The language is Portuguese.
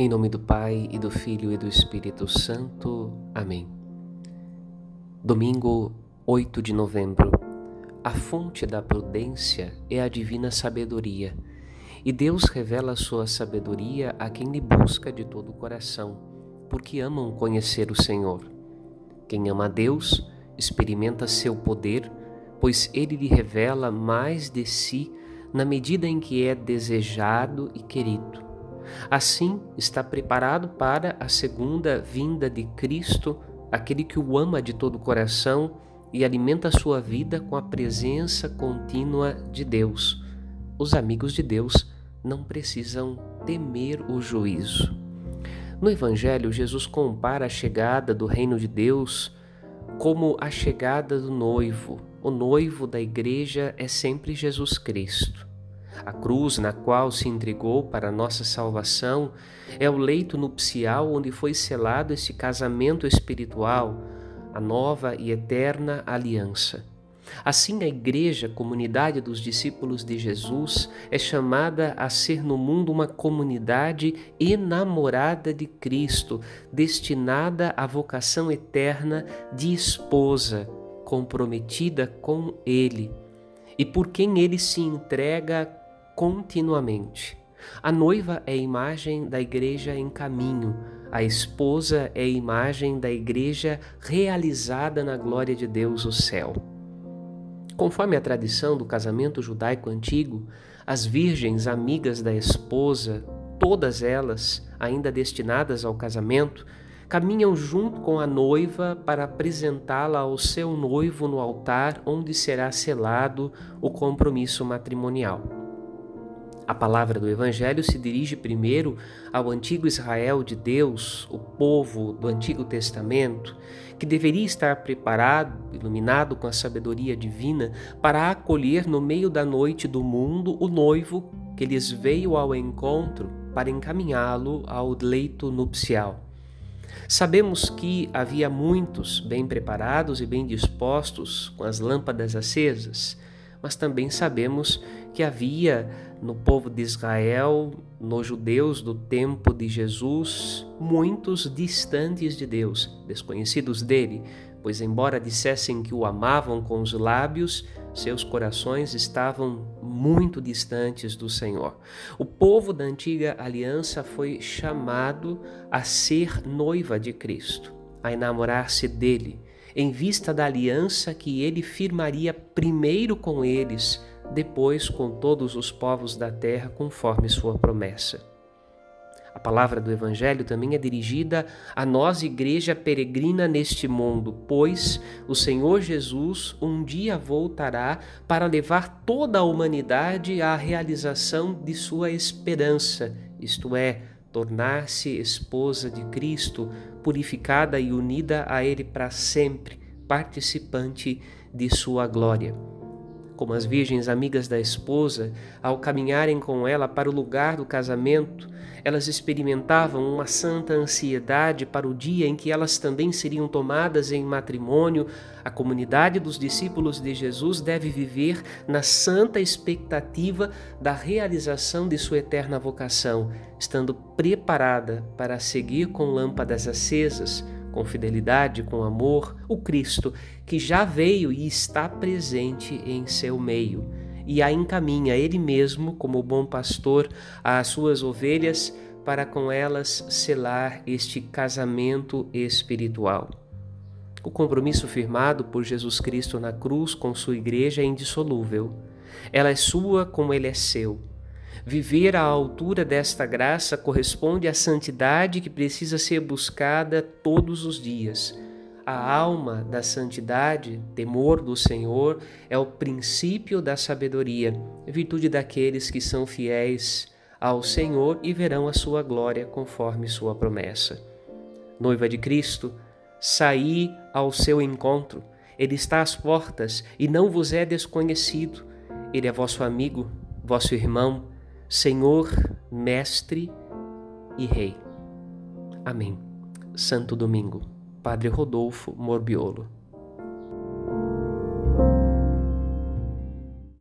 Em nome do Pai e do Filho e do Espírito Santo. Amém. Domingo 8 de novembro. A fonte da prudência é a divina sabedoria, e Deus revela sua sabedoria a quem lhe busca de todo o coração, porque amam conhecer o Senhor. Quem ama a Deus experimenta seu poder, pois ele lhe revela mais de si na medida em que é desejado e querido. Assim, está preparado para a segunda vinda de Cristo, aquele que o ama de todo o coração e alimenta a sua vida com a presença contínua de Deus. Os amigos de Deus não precisam temer o juízo. No Evangelho, Jesus compara a chegada do reino de Deus como a chegada do noivo. O noivo da igreja é sempre Jesus Cristo. A cruz na qual se entregou para nossa salvação é o leito nupcial onde foi selado esse casamento espiritual, a nova e eterna aliança. Assim, a Igreja, comunidade dos discípulos de Jesus, é chamada a ser no mundo uma comunidade enamorada de Cristo, destinada à vocação eterna de esposa, comprometida com Ele, e por quem Ele se entrega continuamente. A noiva é a imagem da igreja em caminho, a esposa é a imagem da igreja realizada na glória de Deus, o céu. Conforme a tradição do casamento judaico antigo, as virgens amigas da esposa, todas elas ainda destinadas ao casamento, caminham junto com a noiva para apresentá-la ao seu noivo no altar onde será selado o compromisso matrimonial. A palavra do Evangelho se dirige primeiro ao antigo Israel de Deus, o povo do Antigo Testamento, que deveria estar preparado, iluminado com a sabedoria divina, para acolher no meio da noite do mundo o noivo que lhes veio ao encontro para encaminhá-lo ao leito nupcial. Sabemos que havia muitos bem preparados e bem dispostos, com as lâmpadas acesas mas também sabemos que havia no povo de Israel, nos judeus do tempo de Jesus, muitos distantes de Deus, desconhecidos dele, pois, embora dissessem que o amavam com os lábios, seus corações estavam muito distantes do Senhor. O povo da antiga aliança foi chamado a ser noiva de Cristo, a enamorar-se dele em vista da aliança que ele firmaria primeiro com eles, depois com todos os povos da terra, conforme sua promessa. A palavra do Evangelho também é dirigida a nós, igreja peregrina neste mundo, pois o Senhor Jesus um dia voltará para levar toda a humanidade à realização de sua esperança, isto é, tornar-se esposa de Cristo, purificada e unida a Ele para sempre, participante de sua glória. Como as virgens amigas da esposa, ao caminharem com ela para o lugar do casamento, elas experimentavam uma santa ansiedade para o dia em que elas também seriam tomadas em matrimônio. A comunidade dos discípulos de Jesus deve viver na santa expectativa da realização de sua eterna vocação, estando preparada para seguir com lâmpadas acesas, com fidelidade, com amor, o Cristo que já veio e está presente em seu meio e a encaminha ele mesmo, como bom pastor, às suas ovelhas para com elas selar este casamento espiritual. O compromisso firmado por Jesus Cristo na cruz com sua igreja é indissolúvel. Ela é sua como ele é seu. Viver à altura desta graça corresponde à santidade que precisa ser buscada todos os dias a alma da santidade, temor do Senhor, é o princípio da sabedoria, virtude daqueles que são fiéis ao Senhor e verão a sua glória conforme sua promessa. Noiva de Cristo, saí ao seu encontro. Ele está às portas e não vos é desconhecido. Ele é vosso amigo, vosso irmão, Senhor, Mestre e Rei. Amém. Santo Domingo. Padre Rodolfo Morbiolo.